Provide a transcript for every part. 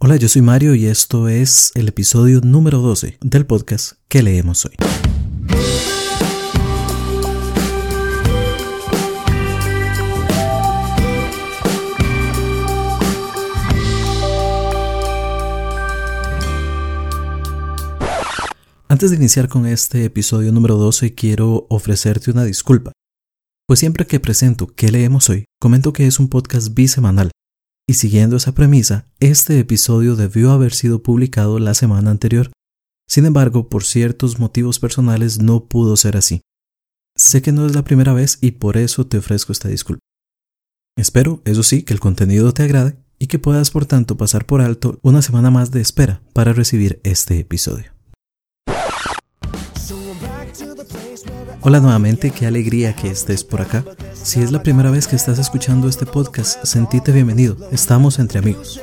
Hola, yo soy Mario y esto es el episodio número 12 del podcast que leemos hoy. Antes de iniciar con este episodio número 12 quiero ofrecerte una disculpa, pues siempre que presento qué leemos hoy, comento que es un podcast bisemanal y siguiendo esa premisa, este episodio debió haber sido publicado la semana anterior. Sin embargo, por ciertos motivos personales no pudo ser así. Sé que no es la primera vez y por eso te ofrezco esta disculpa. Espero, eso sí, que el contenido te agrade y que puedas por tanto pasar por alto una semana más de espera para recibir este episodio. Hola nuevamente, qué alegría que estés por acá. Si es la primera vez que estás escuchando este podcast, sentite bienvenido, estamos entre amigos.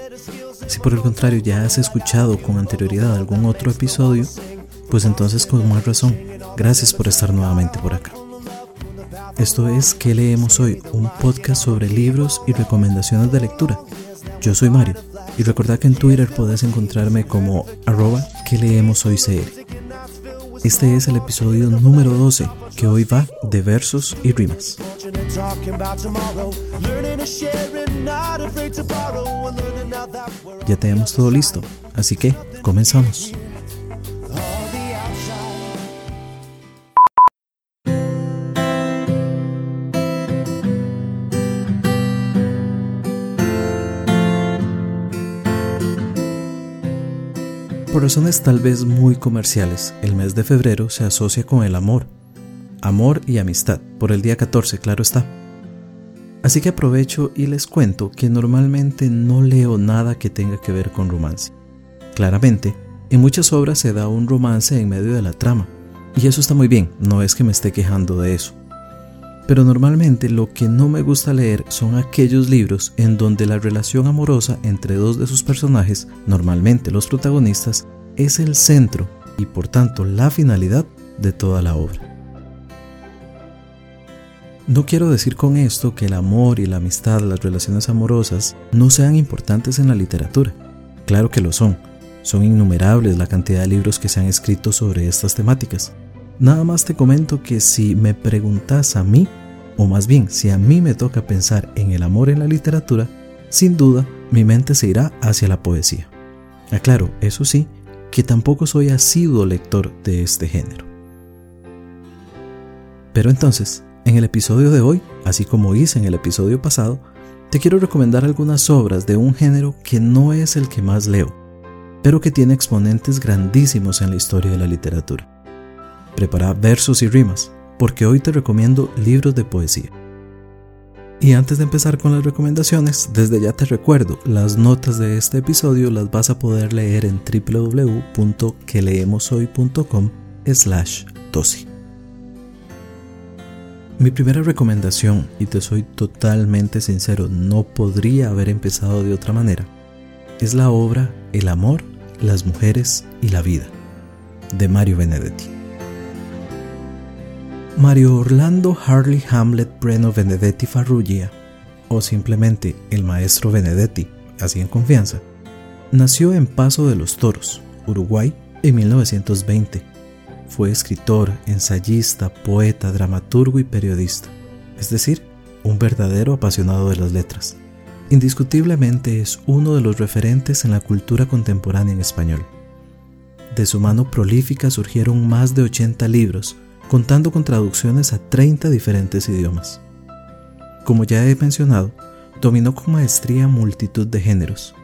Si por el contrario ya has escuchado con anterioridad algún otro episodio, pues entonces con más razón, gracias por estar nuevamente por acá. Esto es ¿Qué leemos hoy? Un podcast sobre libros y recomendaciones de lectura. Yo soy Mario y recordad que en Twitter podés encontrarme como arroba que leemos hoy Este es el episodio número 12 que hoy va de versos y rimas. Ya tenemos todo listo, así que comenzamos. Por razones tal vez muy comerciales, el mes de febrero se asocia con el amor amor y amistad, por el día 14, claro está. Así que aprovecho y les cuento que normalmente no leo nada que tenga que ver con romance. Claramente, en muchas obras se da un romance en medio de la trama, y eso está muy bien, no es que me esté quejando de eso. Pero normalmente lo que no me gusta leer son aquellos libros en donde la relación amorosa entre dos de sus personajes, normalmente los protagonistas, es el centro y por tanto la finalidad de toda la obra. No quiero decir con esto que el amor y la amistad, las relaciones amorosas, no sean importantes en la literatura. Claro que lo son. Son innumerables la cantidad de libros que se han escrito sobre estas temáticas. Nada más te comento que si me preguntas a mí, o más bien si a mí me toca pensar en el amor en la literatura, sin duda mi mente se irá hacia la poesía. Aclaro, eso sí, que tampoco soy asiduo lector de este género. Pero entonces, en el episodio de hoy, así como hice en el episodio pasado, te quiero recomendar algunas obras de un género que no es el que más leo, pero que tiene exponentes grandísimos en la historia de la literatura. Prepara versos y rimas, porque hoy te recomiendo libros de poesía. Y antes de empezar con las recomendaciones, desde ya te recuerdo, las notas de este episodio las vas a poder leer en www.queleemoshoy.com slash dosi. Mi primera recomendación, y te soy totalmente sincero, no podría haber empezado de otra manera, es la obra El amor, las mujeres y la vida, de Mario Benedetti. Mario Orlando Harley Hamlet Breno Benedetti Farrugia, o simplemente el maestro Benedetti, así en confianza, nació en Paso de los Toros, Uruguay, en 1920 fue escritor, ensayista, poeta, dramaturgo y periodista, es decir, un verdadero apasionado de las letras. Indiscutiblemente es uno de los referentes en la cultura contemporánea en español. De su mano prolífica surgieron más de 80 libros, contando con traducciones a 30 diferentes idiomas. Como ya he mencionado, dominó con maestría multitud de géneros.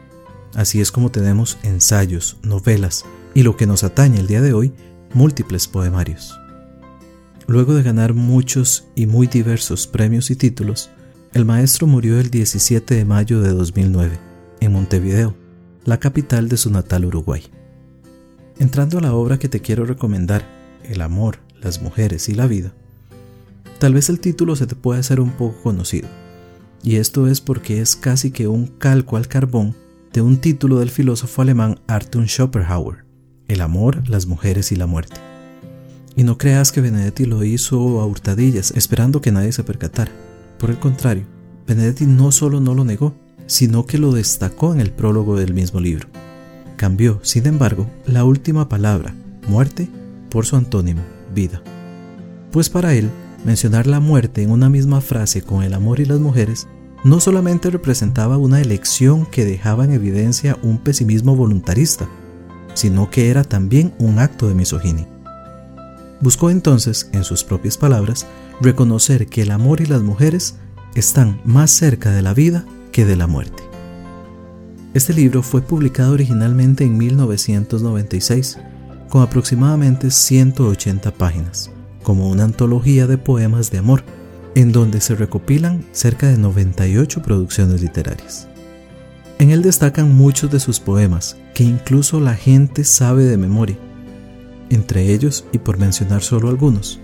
Así es como tenemos ensayos, novelas y lo que nos atañe el día de hoy, múltiples poemarios. Luego de ganar muchos y muy diversos premios y títulos, el maestro murió el 17 de mayo de 2009, en Montevideo, la capital de su natal Uruguay. Entrando a la obra que te quiero recomendar, El amor, las mujeres y la vida, tal vez el título se te pueda hacer un poco conocido, y esto es porque es casi que un calco al carbón de un título del filósofo alemán Arthur Schopenhauer, el amor, las mujeres y la muerte. Y no creas que Benedetti lo hizo a hurtadillas, esperando que nadie se percatara. Por el contrario, Benedetti no solo no lo negó, sino que lo destacó en el prólogo del mismo libro. Cambió, sin embargo, la última palabra, muerte, por su antónimo, vida. Pues para él, mencionar la muerte en una misma frase con el amor y las mujeres no solamente representaba una elección que dejaba en evidencia un pesimismo voluntarista, sino que era también un acto de misoginia. Buscó entonces, en sus propias palabras, reconocer que el amor y las mujeres están más cerca de la vida que de la muerte. Este libro fue publicado originalmente en 1996, con aproximadamente 180 páginas, como una antología de poemas de amor, en donde se recopilan cerca de 98 producciones literarias. En él destacan muchos de sus poemas, que incluso la gente sabe de memoria. Entre ellos, y por mencionar solo algunos,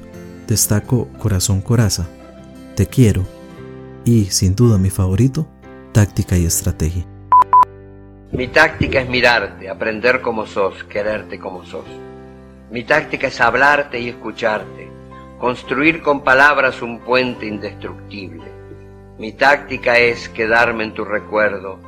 destaco Corazón Coraza, Te quiero y, sin duda mi favorito, Táctica y Estrategia. Mi táctica es mirarte, aprender como sos, quererte como sos. Mi táctica es hablarte y escucharte, construir con palabras un puente indestructible. Mi táctica es quedarme en tu recuerdo,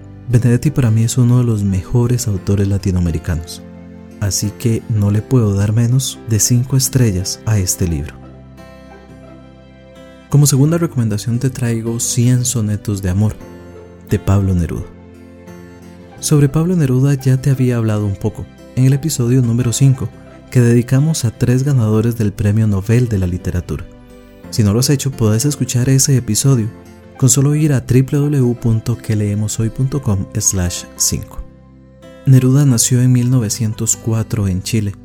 Benedetti para mí es uno de los mejores autores latinoamericanos, así que no le puedo dar menos de 5 estrellas a este libro. Como segunda recomendación te traigo 100 sonetos de amor de Pablo Neruda. Sobre Pablo Neruda ya te había hablado un poco en el episodio número 5 que dedicamos a tres ganadores del Premio Nobel de la Literatura. Si no lo has hecho, puedes escuchar ese episodio con solo ir a www.queleemoshoy.com 5. Neruda nació en 1904 en Chile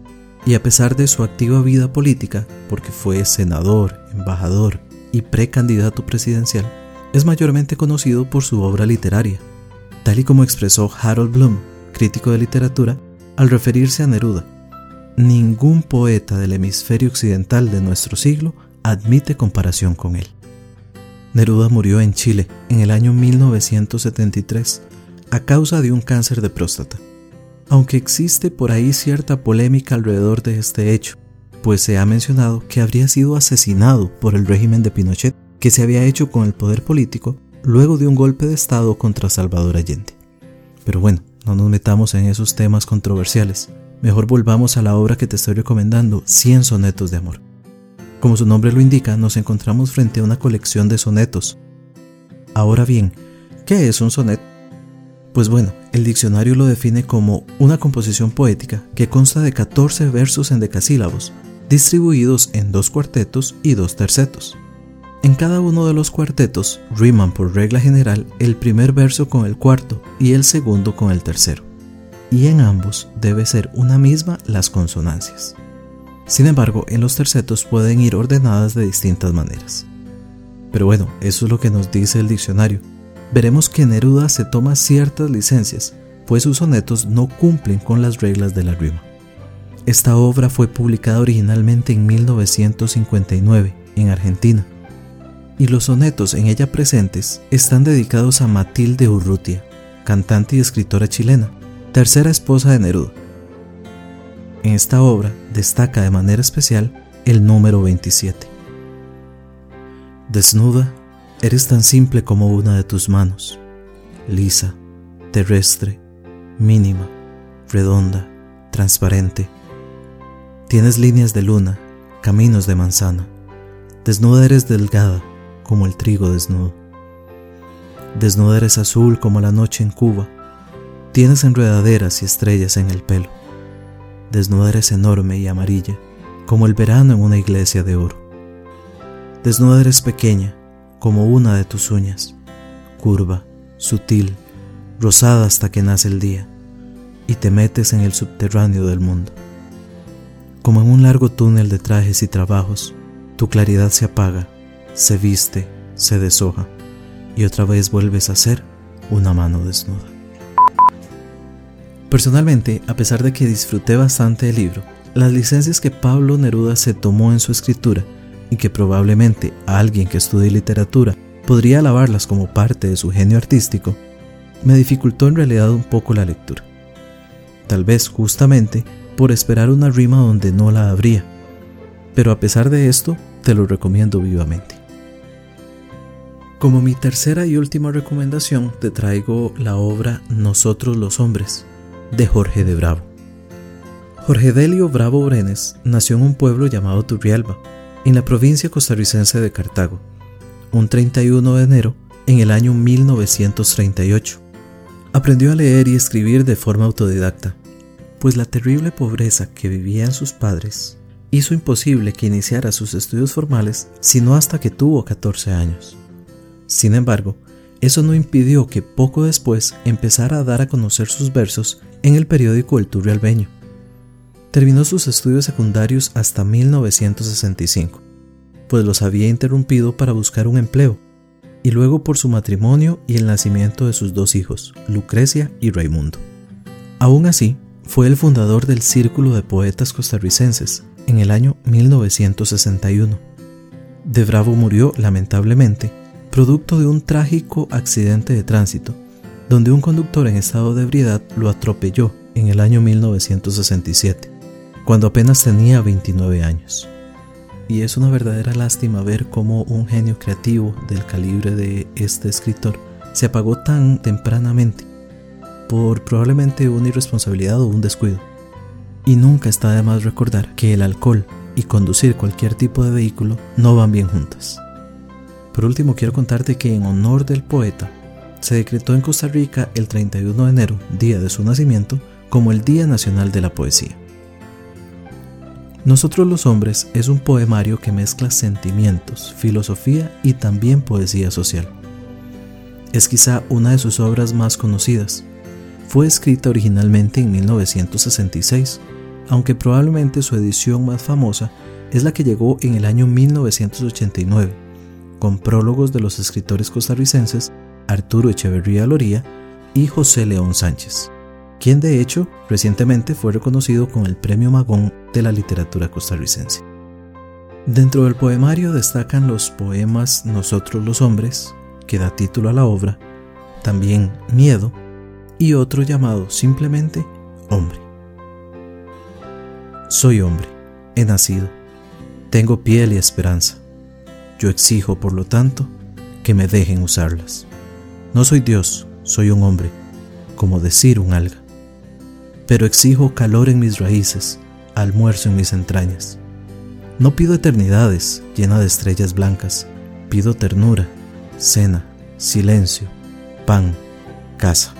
y a pesar de su activa vida política, porque fue senador, embajador y precandidato presidencial, es mayormente conocido por su obra literaria, tal y como expresó Harold Bloom, crítico de literatura, al referirse a Neruda. Ningún poeta del hemisferio occidental de nuestro siglo admite comparación con él. Neruda murió en Chile en el año 1973 a causa de un cáncer de próstata. Aunque existe por ahí cierta polémica alrededor de este hecho, pues se ha mencionado que habría sido asesinado por el régimen de Pinochet que se había hecho con el poder político luego de un golpe de Estado contra Salvador Allende. Pero bueno, no nos metamos en esos temas controversiales. Mejor volvamos a la obra que te estoy recomendando, 100 sonetos de amor. Como su nombre lo indica, nos encontramos frente a una colección de sonetos. Ahora bien, ¿qué es un soneto? Pues bueno, el diccionario lo define como una composición poética que consta de 14 versos en decasílabos, distribuidos en dos cuartetos y dos tercetos. En cada uno de los cuartetos riman por regla general el primer verso con el cuarto y el segundo con el tercero, y en ambos debe ser una misma las consonancias. Sin embargo, en los tercetos pueden ir ordenadas de distintas maneras. Pero bueno, eso es lo que nos dice el diccionario. Veremos que Neruda se toma ciertas licencias, pues sus sonetos no cumplen con las reglas de la rima. Esta obra fue publicada originalmente en 1959 en Argentina, y los sonetos en ella presentes están dedicados a Matilde Urrutia, cantante y escritora chilena, tercera esposa de Neruda. En esta obra destaca de manera especial el número 27. Desnuda, eres tan simple como una de tus manos, lisa, terrestre, mínima, redonda, transparente. Tienes líneas de luna, caminos de manzana. Desnuda eres delgada como el trigo desnudo. Desnuda eres azul como la noche en Cuba. Tienes enredaderas y estrellas en el pelo Desnuda eres enorme y amarilla, como el verano en una iglesia de oro. Desnuda eres pequeña, como una de tus uñas, curva, sutil, rosada hasta que nace el día, y te metes en el subterráneo del mundo. Como en un largo túnel de trajes y trabajos, tu claridad se apaga, se viste, se deshoja, y otra vez vuelves a ser una mano desnuda. Personalmente, a pesar de que disfruté bastante el libro, las licencias que Pablo Neruda se tomó en su escritura y que probablemente a alguien que estudie literatura podría alabarlas como parte de su genio artístico, me dificultó en realidad un poco la lectura. Tal vez justamente por esperar una rima donde no la habría. Pero a pesar de esto, te lo recomiendo vivamente. Como mi tercera y última recomendación, te traigo la obra Nosotros los Hombres, de Jorge de Bravo. Jorge Delio Bravo Brenes nació en un pueblo llamado Turrialba, en la provincia costarricense de Cartago, un 31 de enero en el año 1938. Aprendió a leer y escribir de forma autodidacta, pues la terrible pobreza que vivían sus padres hizo imposible que iniciara sus estudios formales sino hasta que tuvo 14 años. Sin embargo, eso no impidió que poco después empezara a dar a conocer sus versos en el periódico El Turrialbeño. Terminó sus estudios secundarios hasta 1965, pues los había interrumpido para buscar un empleo, y luego por su matrimonio y el nacimiento de sus dos hijos, Lucrecia y Raimundo. Aún así, fue el fundador del Círculo de Poetas Costarricenses en el año 1961. De Bravo murió, lamentablemente, producto de un trágico accidente de tránsito, donde un conductor en estado de ebriedad lo atropelló en el año 1967, cuando apenas tenía 29 años. Y es una verdadera lástima ver cómo un genio creativo del calibre de este escritor se apagó tan tempranamente por probablemente una irresponsabilidad o un descuido. Y nunca está de más recordar que el alcohol y conducir cualquier tipo de vehículo no van bien juntas. Por último, quiero contarte que en honor del poeta, se decretó en Costa Rica el 31 de enero, día de su nacimiento, como el Día Nacional de la Poesía. Nosotros los hombres es un poemario que mezcla sentimientos, filosofía y también poesía social. Es quizá una de sus obras más conocidas, fue escrita originalmente en 1966, aunque probablemente su edición más famosa es la que llegó en el año 1989, con prólogos de los escritores costarricenses Arturo Echeverría Loría y José León Sánchez, quien de hecho recientemente fue reconocido con el Premio Magón de la Literatura Costarricense. Dentro del poemario destacan los poemas Nosotros los Hombres, que da título a la obra, también Miedo, y otro llamado simplemente hombre. Soy hombre, he nacido, tengo piel y esperanza. Yo exijo, por lo tanto, que me dejen usarlas. No soy Dios, soy un hombre, como decir un alga. Pero exijo calor en mis raíces, almuerzo en mis entrañas. No pido eternidades llena de estrellas blancas, pido ternura, cena, silencio, pan, casa.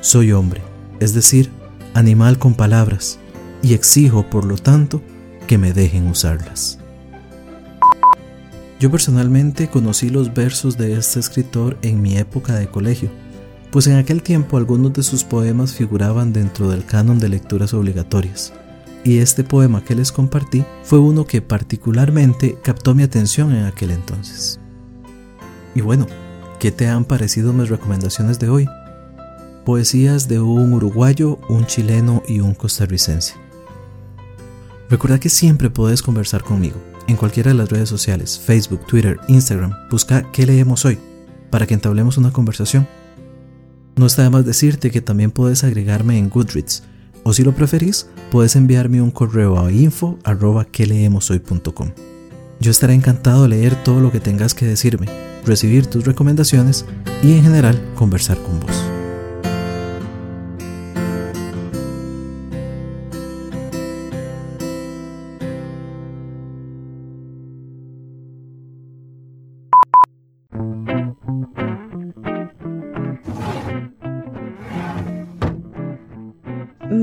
Soy hombre, es decir, animal con palabras, y exijo, por lo tanto, que me dejen usarlas. Yo personalmente conocí los versos de este escritor en mi época de colegio, pues en aquel tiempo algunos de sus poemas figuraban dentro del canon de lecturas obligatorias, y este poema que les compartí fue uno que particularmente captó mi atención en aquel entonces. Y bueno, ¿qué te han parecido mis recomendaciones de hoy? poesías de un uruguayo, un chileno y un costarricense. Recuerda que siempre puedes conversar conmigo en cualquiera de las redes sociales, Facebook, Twitter, Instagram. Busca qué leemos hoy para que entablemos una conversación. No está de más decirte que también puedes agregarme en Goodreads o si lo preferís, puedes enviarme un correo a info Yo estaré encantado de leer todo lo que tengas que decirme, recibir tus recomendaciones y en general conversar con vos.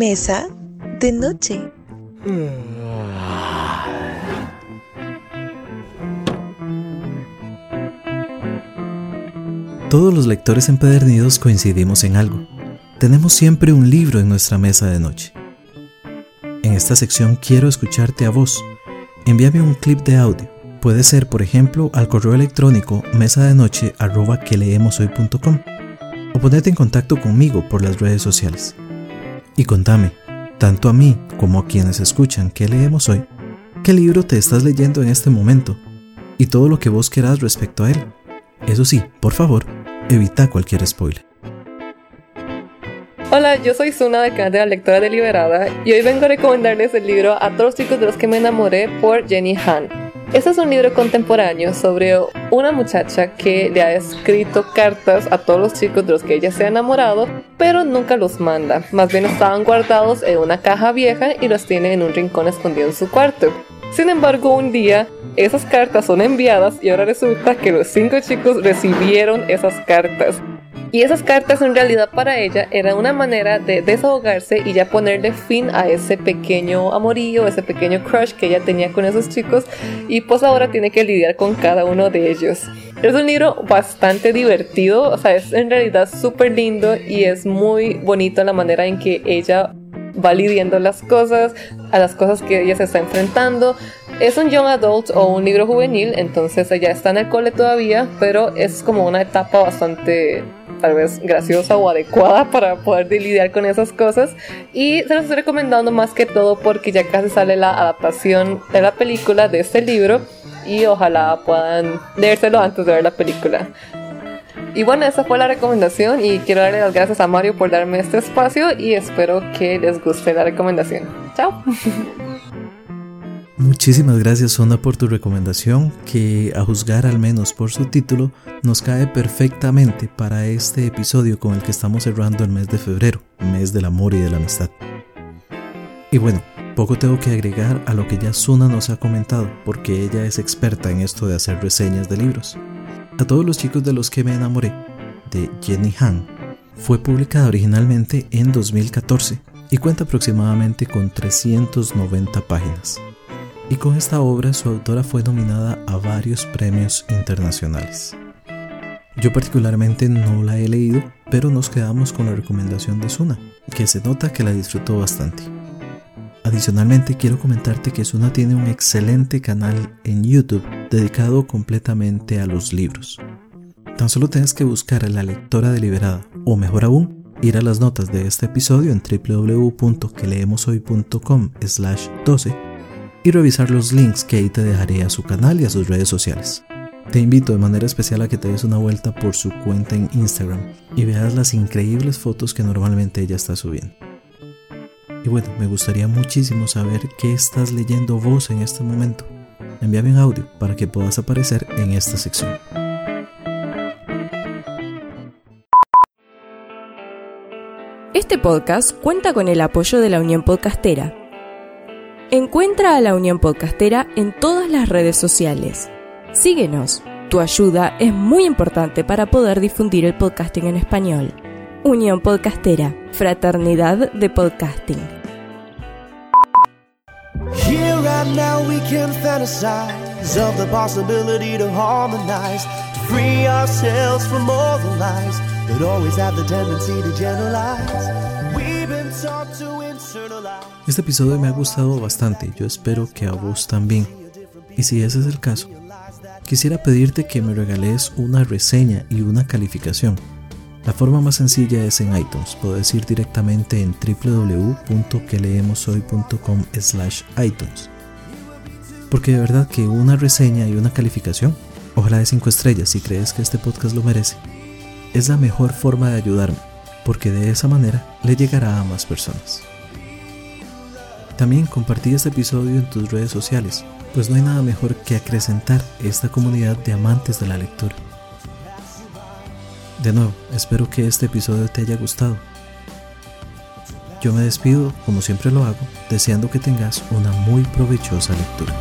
Mesa de noche. Todos los lectores empedernidos coincidimos en algo. Tenemos siempre un libro en nuestra mesa de noche. En esta sección quiero escucharte a vos. Envíame un clip de audio. Puede ser, por ejemplo, al correo electrónico mesa de noche o ponerte en contacto conmigo por las redes sociales. Y contame, tanto a mí como a quienes escuchan qué leemos hoy, qué libro te estás leyendo en este momento y todo lo que vos quieras respecto a él. Eso sí, por favor, evita cualquier spoiler. Hola, yo soy Suna del canal de la lectora deliberada y hoy vengo a recomendarles el libro A todos los chicos de los que me enamoré por Jenny Han. Este es un libro contemporáneo sobre una muchacha que le ha escrito cartas a todos los chicos de los que ella se ha enamorado, pero nunca los manda. Más bien estaban guardados en una caja vieja y los tiene en un rincón escondido en su cuarto. Sin embargo, un día esas cartas son enviadas y ahora resulta que los cinco chicos recibieron esas cartas. Y esas cartas en realidad para ella era una manera de desahogarse y ya ponerle fin a ese pequeño amorío, ese pequeño crush que ella tenía con esos chicos y pues ahora tiene que lidiar con cada uno de ellos. Es un libro bastante divertido, o sea, es en realidad súper lindo y es muy bonito la manera en que ella va lidiando las cosas, a las cosas que ella se está enfrentando. Es un young adult o un libro juvenil, entonces ella está en el cole todavía, pero es como una etapa bastante tal vez graciosa o adecuada para poder lidiar con esas cosas. Y se los estoy recomendando más que todo porque ya casi sale la adaptación de la película de este libro y ojalá puedan leérselo antes de ver la película. Y bueno, esa fue la recomendación y quiero darle las gracias a Mario por darme este espacio y espero que les guste la recomendación. Chao. Muchísimas gracias Sonda por tu recomendación que a juzgar al menos por su título nos cae perfectamente para este episodio con el que estamos cerrando el mes de febrero, mes del amor y de la amistad. Y bueno, poco tengo que agregar a lo que ya Suna nos ha comentado porque ella es experta en esto de hacer reseñas de libros. A todos los chicos de los que me enamoré, de Jenny Han, fue publicada originalmente en 2014 y cuenta aproximadamente con 390 páginas y con esta obra su autora fue nominada a varios premios internacionales. Yo particularmente no la he leído, pero nos quedamos con la recomendación de Suna, que se nota que la disfrutó bastante. Adicionalmente quiero comentarte que Suna tiene un excelente canal en YouTube dedicado completamente a los libros. Tan solo tienes que buscar a la lectora deliberada, o mejor aún, ir a las notas de este episodio en www.queleemoshoy.com 12 revisar los links que ahí te dejaré a su canal y a sus redes sociales. Te invito de manera especial a que te des una vuelta por su cuenta en Instagram y veas las increíbles fotos que normalmente ella está subiendo. Y bueno, me gustaría muchísimo saber qué estás leyendo vos en este momento. Envíame un audio para que puedas aparecer en esta sección. Este podcast cuenta con el apoyo de la Unión Podcastera Encuentra a la Unión Podcastera en todas las redes sociales. Síguenos. Tu ayuda es muy importante para poder difundir el podcasting en español. Unión Podcastera, Fraternidad de Podcasting. Here and now we can fantasize of the possibility to harmonize, to free ourselves from all the lies that always have the tendency to generalize. We've been taught to este episodio me ha gustado bastante, yo espero que a vos también. Y si ese es el caso, quisiera pedirte que me regales una reseña y una calificación. La forma más sencilla es en iTunes, puedes ir directamente en www.queleemoshoy.com slash iTunes. Porque de verdad que una reseña y una calificación, ojalá de 5 estrellas si crees que este podcast lo merece, es la mejor forma de ayudarme, porque de esa manera le llegará a más personas. También compartí este episodio en tus redes sociales, pues no hay nada mejor que acrecentar esta comunidad de amantes de la lectura. De nuevo, espero que este episodio te haya gustado. Yo me despido, como siempre lo hago, deseando que tengas una muy provechosa lectura.